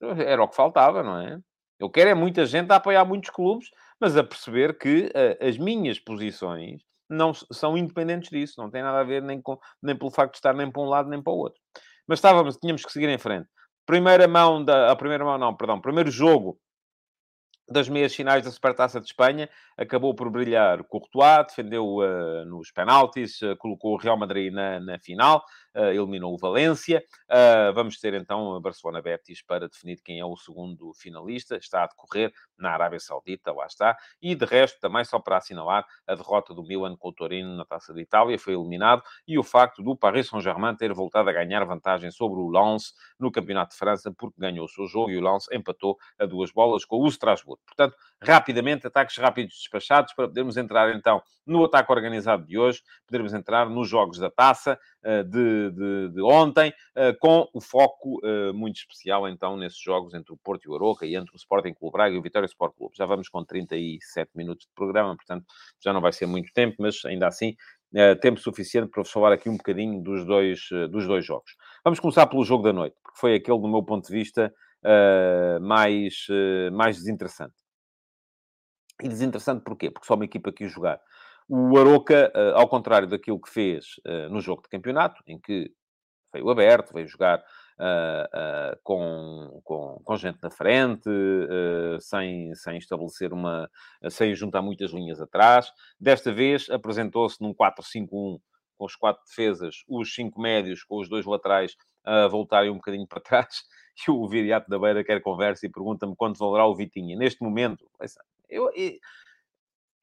Era o que faltava, não é? Eu quero é muita gente a apoiar muitos clubes, mas a perceber que uh, as minhas posições não são independentes disso, não tem nada a ver nem, com, nem pelo facto de estar nem para um lado nem para o outro. Mas estávamos, tínhamos que seguir em frente. Primeira mão da. A primeira mão, não, perdão, primeiro jogo das meias finais da Supertaça de Espanha, acabou por brilhar Courtois, defendeu uh, nos penaltis, uh, colocou o Real Madrid na, na final, eliminou o Valência. vamos ter então Barcelona-Betis para definir quem é o segundo finalista. Está a decorrer na Arábia Saudita, lá está. E de resto, também só para assinalar a derrota do Milan com o Torino na Taça de Itália, foi eliminado, e o facto do Paris Saint-Germain ter voltado a ganhar vantagem sobre o Lens no Campeonato de França, porque ganhou o seu jogo e o Lens empatou a duas bolas com o Strasbourg. Portanto, rapidamente, ataques rápidos despachados para podermos entrar então no ataque organizado de hoje, podermos entrar nos jogos da taça uh, de, de, ontem, uh, com o foco uh, muito especial então nesses jogos entre o Porto e o Aroca e entre o Sporting Clube Braga e o Vitória Sport Clube. Já vamos com 37 minutos de programa, portanto já não vai ser muito tempo, mas ainda assim tempo suficiente para falar aqui um bocadinho dos dois, dos dois jogos. Vamos começar pelo jogo da noite, porque foi aquele, do meu ponto de vista, uh, mais, uh, mais desinteressante. E desinteressante porquê? Porque só uma equipa quis jogar. O Aroca, uh, ao contrário daquilo que fez no jogo de campeonato, em que veio aberto, veio jogar Uh, uh, com, com, com, gente na frente, uh, sem, sem estabelecer uma. sem juntar muitas linhas atrás. Desta vez apresentou-se num 4-5-1 com os quatro defesas, os cinco médios com os dois laterais a voltarem um bocadinho para trás e o Viriato da Beira quer conversa e pergunta-me quanto valerá o Vitinha. Neste momento, eu, eu,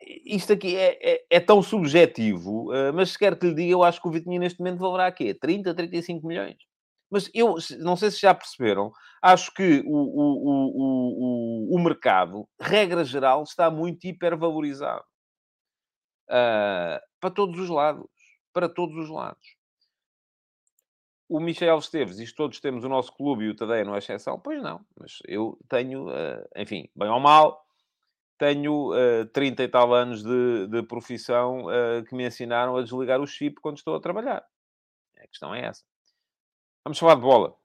isto aqui é, é, é, tão subjetivo, eh, mas se quer que lhe diga, eu acho que o Vitinha neste momento valerá quê? 30, 35 milhões. Mas eu não sei se já perceberam, acho que o, o, o, o, o mercado, regra geral, está muito hipervalorizado. Uh, para todos os lados. Para todos os lados o Michel Esteves, isto todos temos o nosso clube e o Tadeia não é exceção? Pois não, mas eu tenho, uh, enfim, bem ou mal, tenho uh, 30 e tal anos de, de profissão uh, que me ensinaram a desligar o chip quando estou a trabalhar. A questão é essa. Vamos falar de bola.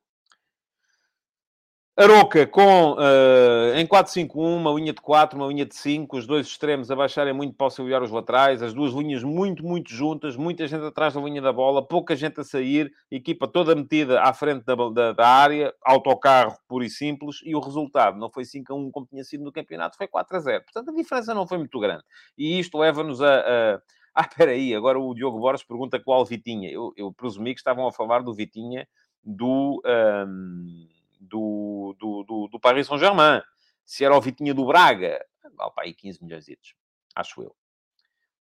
Aroca com, uh, em 4-5-1, uma linha de 4, uma linha de 5, os dois extremos a baixarem muito para auxiliar os laterais, as duas linhas muito, muito juntas, muita gente atrás da linha da bola, pouca gente a sair, equipa toda metida à frente da, da, da área, autocarro puro e simples, e o resultado não foi 5-1 como tinha sido no campeonato, foi 4-0. Portanto, a diferença não foi muito grande. E isto leva-nos a... a... Ah, espera aí, agora o Diogo Borges pergunta qual Vitinha. Eu, eu presumi que estavam a falar do Vitinha do... Um do, do, do, do Paris Saint-Germain. Se era o Vitinha do Braga, vale para aí 15 milhões, acho eu.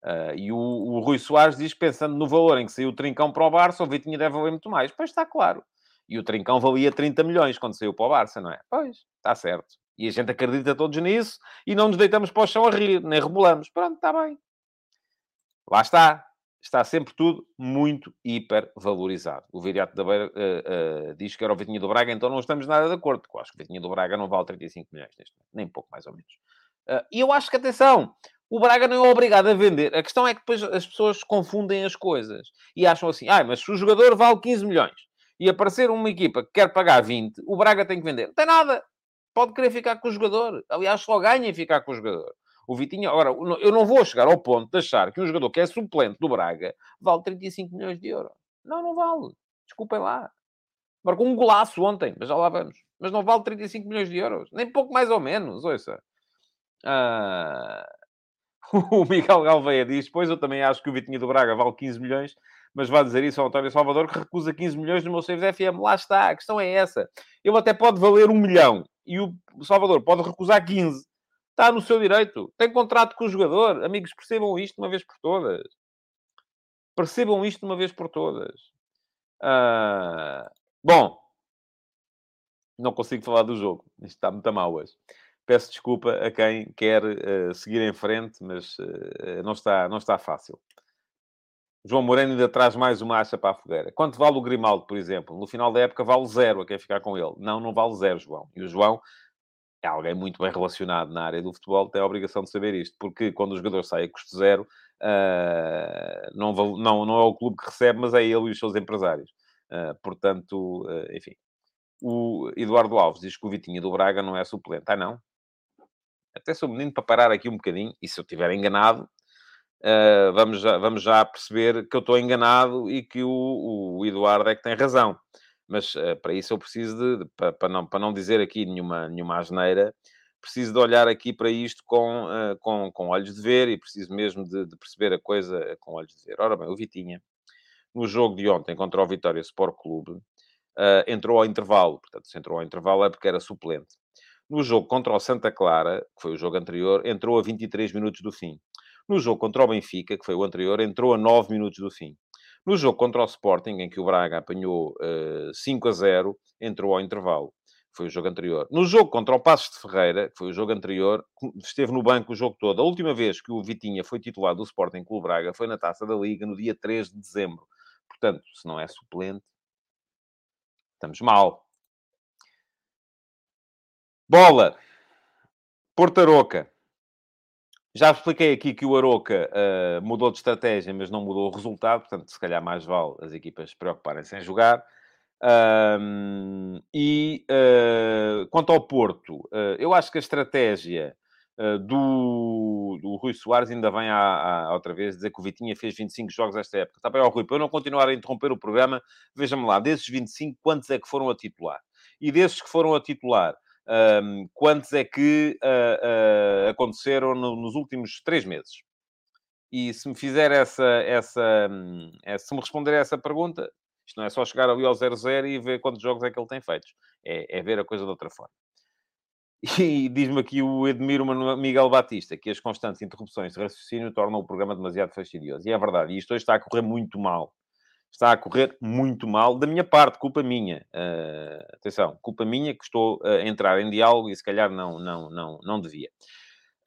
Uh, e o, o, Rui Soares diz, pensando no valor em que saiu o Trincão para o Barça, o Vitinha deve valer muito mais. Pois está claro. E o Trincão valia 30 milhões quando saiu para o Barça, não é? Pois, está certo. E a gente acredita todos nisso e não nos deitamos para o chão a rir, nem rebolamos. Pronto, está bem. Lá está. Está sempre tudo muito hiper valorizado. O Viriato da Beira uh, uh, diz que era o Vitinha do Braga, então não estamos nada de acordo, eu acho que o Vitinha do Braga não vale 35 milhões neste momento, nem pouco mais ou menos. Uh, e eu acho que, atenção, o Braga não é obrigado a vender. A questão é que depois as pessoas confundem as coisas e acham assim: ah, mas se o jogador vale 15 milhões e aparecer uma equipa que quer pagar 20, o Braga tem que vender. Não tem nada. Pode querer ficar com o jogador. Aliás, só ganha em ficar com o jogador. O Vitinho, agora, eu não vou chegar ao ponto de achar que um jogador que é suplente do Braga vale 35 milhões de euros. Não, não vale. Desculpem lá. Marcou um golaço ontem, mas já lá vamos. Mas não vale 35 milhões de euros. Nem pouco mais ou menos, ouça. Ah... O Miguel Galveia diz, pois eu também acho que o Vitinho do Braga vale 15 milhões, mas vai dizer isso ao António Salvador que recusa 15 milhões no meu Saves FM. Lá está, a questão é essa. Ele até pode valer um milhão e o Salvador pode recusar 15. Está no seu direito. Tem contrato com o jogador. Amigos, percebam isto uma vez por todas. Percebam isto uma vez por todas. Uh... Bom, não consigo falar do jogo. Isto está muito mal hoje. Peço desculpa a quem quer uh, seguir em frente, mas uh, não, está, não está fácil. João Moreno ainda traz mais uma acha para a fogueira. Quanto vale o Grimaldo, por exemplo? No final da época vale zero a quem ficar com ele. Não, não vale zero, João. E o João alguém muito bem relacionado na área do futebol, tem a obrigação de saber isto, porque quando o jogador sai a custo zero, uh, não, não, não é o clube que recebe, mas é ele e os seus empresários. Uh, portanto, uh, enfim. O Eduardo Alves diz que o Vitinha do Braga não é suplente. Ah, não? Até sou menino para parar aqui um bocadinho, e se eu estiver enganado, vamos, já, vamos já perceber que eu estou enganado e que o, o Eduardo é que tem razão mas uh, para isso eu preciso de, de para, para, não, para não dizer aqui nenhuma, nenhuma asneira, preciso de olhar aqui para isto com, uh, com, com olhos de ver e preciso mesmo de, de, perceber a coisa com olhos de ver. Ora bem, o Vitinha, no jogo de ontem contra o Vitória Sport Clube, uh, entrou ao intervalo, portanto, se entrou ao intervalo é porque era suplente. No jogo contra o Santa Clara, que foi o jogo anterior, entrou a 23 minutos do fim. No jogo contra o Benfica, que foi o anterior, entrou a 9 minutos do fim. No jogo contra o Sporting, em que o Braga apanhou uh, eh, 5 a 0, entrou ao intervalo. Foi o jogo anterior. No jogo contra o Passos de Ferreira, que foi o jogo anterior, esteve no banco o jogo todo. A última vez que o Vitinha foi titular do Sporting Clube Braga foi na Taça da Liga, no dia 3 de dezembro. Portanto, se não é suplente, estamos mal. Bola. Portaroca. Já expliquei aqui que o Aroca uh, mudou de estratégia, mas não mudou o resultado, portanto, se calhar mais vale as equipas se preocuparem-se em jogar. Um, e uh, quanto ao Porto, uh, eu acho que a estratégia do, do Rui Soares ainda vem a, outra vez dizer que o Vitinha fez 25 jogos esta época. Está bem, ó, Rui, para eu não continuar a interromper o programa, veja-me lá, desses 25, quantos é que foram a titular? E desses que foram a titular, um, quantos é que uh, uh, aconteceram no, nos últimos três meses? E se me fizer essa, essa, um, se me responder a essa pergunta, isto não é só chegar ali ao 0-0 e ver quantos jogos é que ele tem feitos. É, é ver a coisa de outra forma. E diz-me aqui o Edmiro Miguel Batista que as constantes interrupções de raciocínio tornam o programa demasiado fastidioso. E é verdade, isto hoje está a correr muito mal está a correr muito mal, da minha parte, culpa minha. Uh, atenção, culpa minha que estou a entrar em diálogo e se calhar não, não, não, não devia.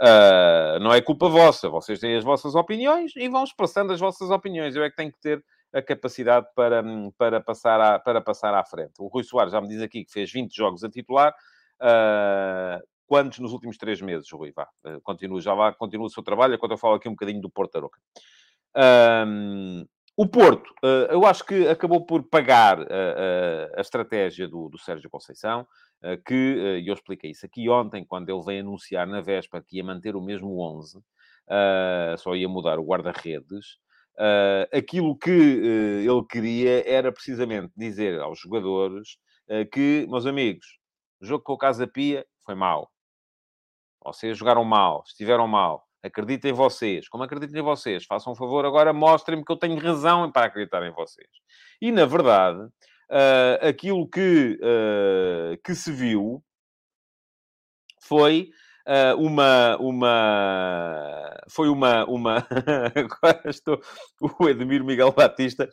Uh, não é culpa vossa, vocês têm as vossas opiniões e vão expressando as vossas opiniões. Eu é que tenho que ter a capacidade para, para, passar, à, para passar à frente. O Rui Soares já me diz aqui que fez 20 jogos a titular. Uh, quantos nos últimos três meses, Rui? Vá, continua, já lá, continua o seu trabalho, enquanto eu falo aqui um bocadinho do Porto Aroca. Um, o Porto, eh, eu acho que acabou por pagar a, eh, a, a estratégia do, do, Sérgio Conceição, eh, que, e eu expliquei isso aqui ontem, quando ele veio anunciar na véspera que ia manter o mesmo 11, só ia mudar o guarda-redes. aquilo que ele queria era precisamente dizer aos jogadores que, meus amigos, o jogo com o Casa Pia foi mau. Vocês jogaram mal, estiveram mal Acredito em vocês. Como acredito em vocês? Façam um favor, agora mostrem-me que eu tenho razão para acreditar em vocês. E, na verdade, uh, aquilo que, uh, que se viu foi uh, uma, uma, foi uma, uma, agora estou, o Edmir Miguel Batista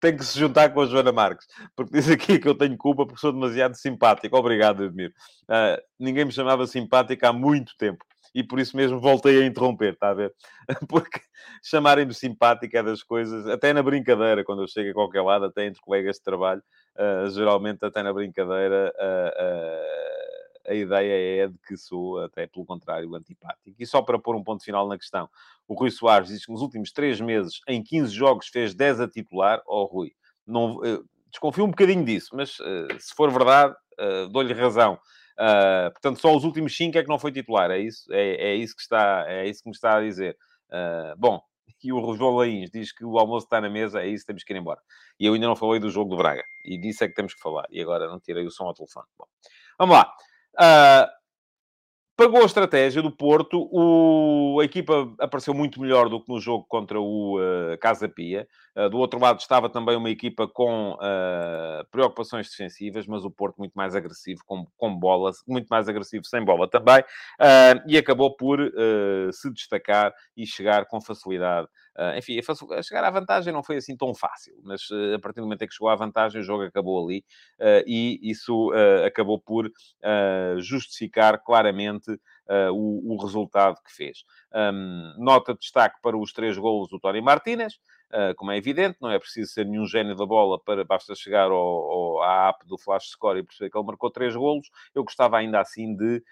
tem que se juntar com a Joana Marques, porque diz aqui que eu tenho culpa porque sou demasiado simpático. Obrigado, Edmir. Uh, ninguém me chamava simpático há muito tempo e por isso mesmo voltei a interromper, está a ver? Porque chamarem-me simpático é das coisas, até na brincadeira, quando eu chego a qualquer lado, até entre colegas de trabalho, uh, geralmente até na brincadeira, uh, uh, a ideia é de que sou, até pelo contrário, antipático. E só para pôr um ponto final na questão, o Rui Soares diz que nos últimos três meses, em 15 jogos, fez 10 a titular. Oh, Rui, não, desconfio um bocadinho disso, mas se for verdade, dou-lhe razão. Uh, portanto, só os últimos 5 é que não foi titular, é isso? É, é, isso, que está, é isso que me está a dizer. Uh, bom, e o João Lains diz que o almoço está na mesa, é isso, temos que ir embora. E eu ainda não falei do jogo do Braga, e disso é que temos que falar. E agora não tirei o som ao telefone. Bom, vamos lá. Uh, pagou a estratégia do Porto, o, a equipa apareceu muito melhor do que no jogo contra o uh, Casa Pia. Uh, do outro lado estava também uma equipa com uh, preocupações defensivas, mas o Porto muito mais agressivo com, com muito mais agressivo sem bola também, e acabou por se destacar e chegar com facilidade Uh, enfim, a chegar à vantagem não foi assim tão fácil, mas uh, a partir do momento em que chegou à vantagem, o jogo acabou ali uh, e isso acabou por justificar claramente o, o, resultado que fez. Um, nota de destaque para os três golos do Tony Martínez. Como é evidente, não é preciso ser nenhum gênio da bola para basta chegar ao, ao, à app do Flash Score e perceber que ele marcou três golos. Eu gostava ainda assim de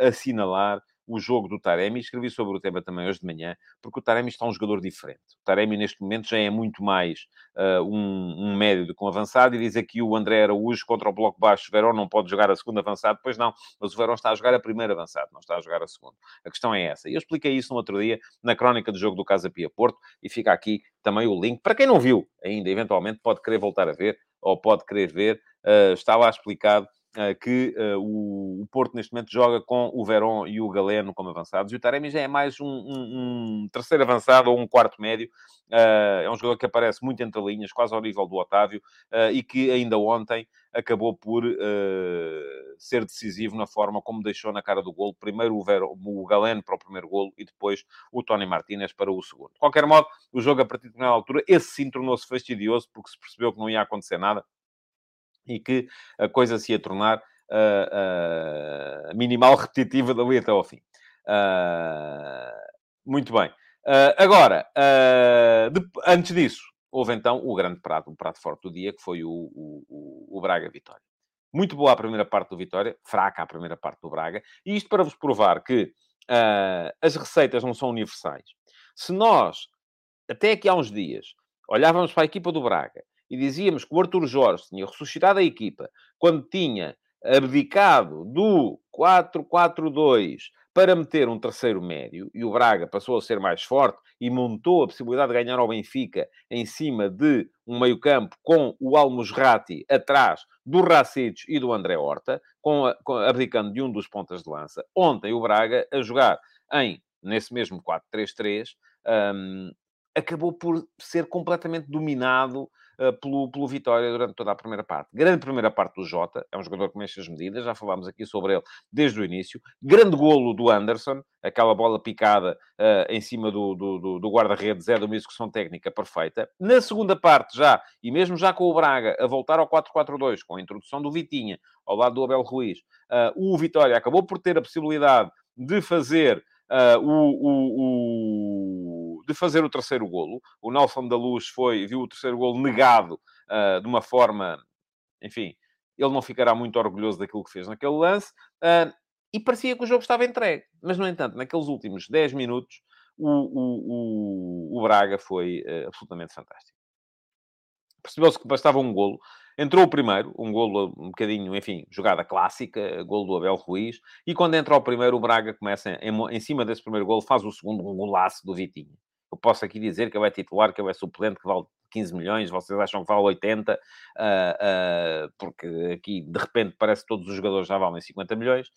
assinalar o jogo do Taremi. Escrevi sobre o tema também hoje de manhã, porque o Taremi está um jogador diferente. O Taremi, neste momento, já é muito mais uh, um, um, médio do que um avançado. E diz aqui o André Araújo contra o bloco baixo. O Verón não pode jogar a segunda avançado. Pois não, mas o Verón está a jogar a primeira avançado, não está a jogar a segunda. A questão é essa. Eu expliquei isso no outro dia, na crónica do jogo do Casa Pia Porto, e fica aqui também o link. Para quem não viu ainda, eventualmente, pode querer voltar a ver, ou pode querer ver, uh, está lá explicado que uh, o, Porto neste momento joga com o Verón e o Galeno como avançados, e o Taremi já é mais um, um, um terceiro avançado ou um quarto médio. Uh, é um jogador que aparece muito entre linhas, quase ao nível do Otávio, e que ainda ontem acabou por ser decisivo na forma como deixou na cara do golo. Primeiro o, o Galeno para o primeiro golo e depois o Tony Martínez para o segundo. De qualquer modo, o jogo a partir de uma altura, esse sim tornou-se fastidioso porque se percebeu que não ia acontecer nada e que a coisa se ia tornar uh, uh, minimal repetitiva dali até ao fim. Uh, muito bem. agora, de, antes disso, houve então o grande prato, o prato forte do dia, que foi o, o, o Braga Vitória. Muito boa a primeira parte do Vitória, fraca a primeira parte do Braga, e isto para vos provar que as receitas não são universais. Se nós, até aqui há uns dias, olhávamos para a equipa do Braga e dizíamos que o Arthur Jorge tinha ressuscitado a equipa quando tinha abdicado do 4-4-2 para meter um terceiro médio, e o Braga passou a ser mais forte e montou a possibilidade de ganhar ao Benfica em cima de um meio-campo com o Almusrati atrás do Racic e do André Horta, com, a, com abdicando de um dos pontas de lança. Ontem o Braga, a jogar em, nesse mesmo 4-3-3, um, acabou por ser completamente dominado pelo, pelo Vitória durante toda a primeira parte. Grande primeira parte do Jota, é um jogador que mexe as medidas, já falámos aqui sobre ele desde o início. Grande golo do Anderson, aquela bola picada uh, em cima do, do, do, do guarda-redes, é de uma execução técnica perfeita. Na segunda parte, já, e mesmo já com o Braga a voltar ao 4-4-2, com a introdução do Vitinha ao lado do Abel Ruiz, uh, o Vitória acabou por ter a possibilidade de fazer uh, o, o, o, de fazer o terceiro golo. O Nelson da Luz foi, viu o terceiro golo negado uh, de uma forma, enfim, ele não ficará muito orgulhoso daquilo que fez naquele lance. Uh, e parecia que o jogo estava entregue. Mas, no entanto, naqueles últimos 10 minutos, o, o, o, o Braga foi absolutamente fantástico. Percebeu-se que bastava um golo. Entrou o primeiro, um golo um bocadinho, enfim, jogada clássica, golo do Abel Ruiz, e quando entra o primeiro, o Braga começa, em, em cima desse primeiro golo, faz o segundo, um golaço do Vitinho. Eu posso aqui dizer que ele é titular, que ele é suplente, que vale 15 milhões, vocês acham que vale 80, uh, uh, porque aqui, de repente, parece que todos os jogadores já valem 50 milhões.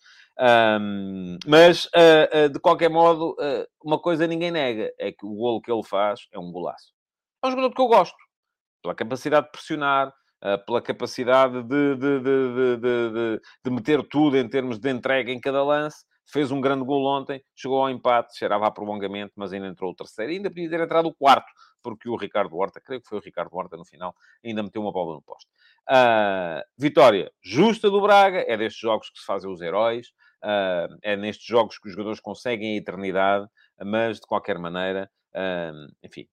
Um, mas, uh, de qualquer modo, uma coisa ninguém nega, é que o golo que ele faz é um golaço. É um jogador que eu gosto, pela capacidade de pressionar, pela capacidade de, de, de, de, meter tudo em termos de entrega em cada lance. Fez um grande gol ontem, chegou ao empate, cheirava a prolongamento, mas ainda entrou o terceiro. E ainda podia ter entrado o quarto, porque o Ricardo Horta, creio que foi o Ricardo Horta no final, ainda meteu uma bola no poste. Uh, vitória justa do Braga, é destes jogos que se fazem os heróis, uh, é nestes jogos que os jogadores conseguem a eternidade, mas de qualquer maneira, uh, enfim,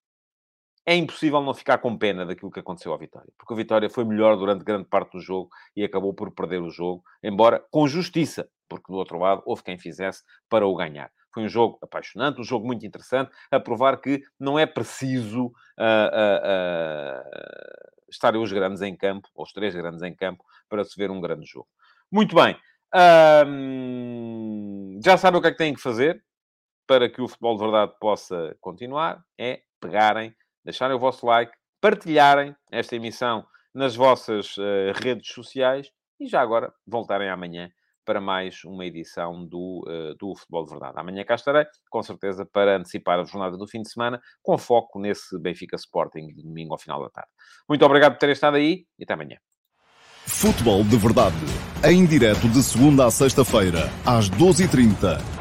é impossível não ficar com pena daquilo que aconteceu à Vitória, porque a Vitória foi melhor durante grande parte do jogo e acabou por perder o jogo, embora com justiça, porque do outro lado houve quem fizesse para o ganhar. Foi um jogo apaixonante, um jogo muito interessante, a provar que não é preciso uh, uh, uh, estarem os grandes em campo, ou os três grandes em campo, para se ver um grande jogo. Muito bem. já sabem o que é que têm que fazer para que o futebol de verdade possa continuar? É pegarem deixarem o vosso like, partilharem esta emissão nas vossas redes sociais e já agora voltarem amanhã para mais uma edição do, uh, do Futebol de Verdade. Amanhã cá estarei, com certeza, para antecipar a jornada do fim de semana, com foco nesse Benfica Sporting de domingo ao final da tarde. Muito obrigado por terem estado aí e até amanhã. Futebol de Verdade, em direto de segunda a sexta-feira, às 12h30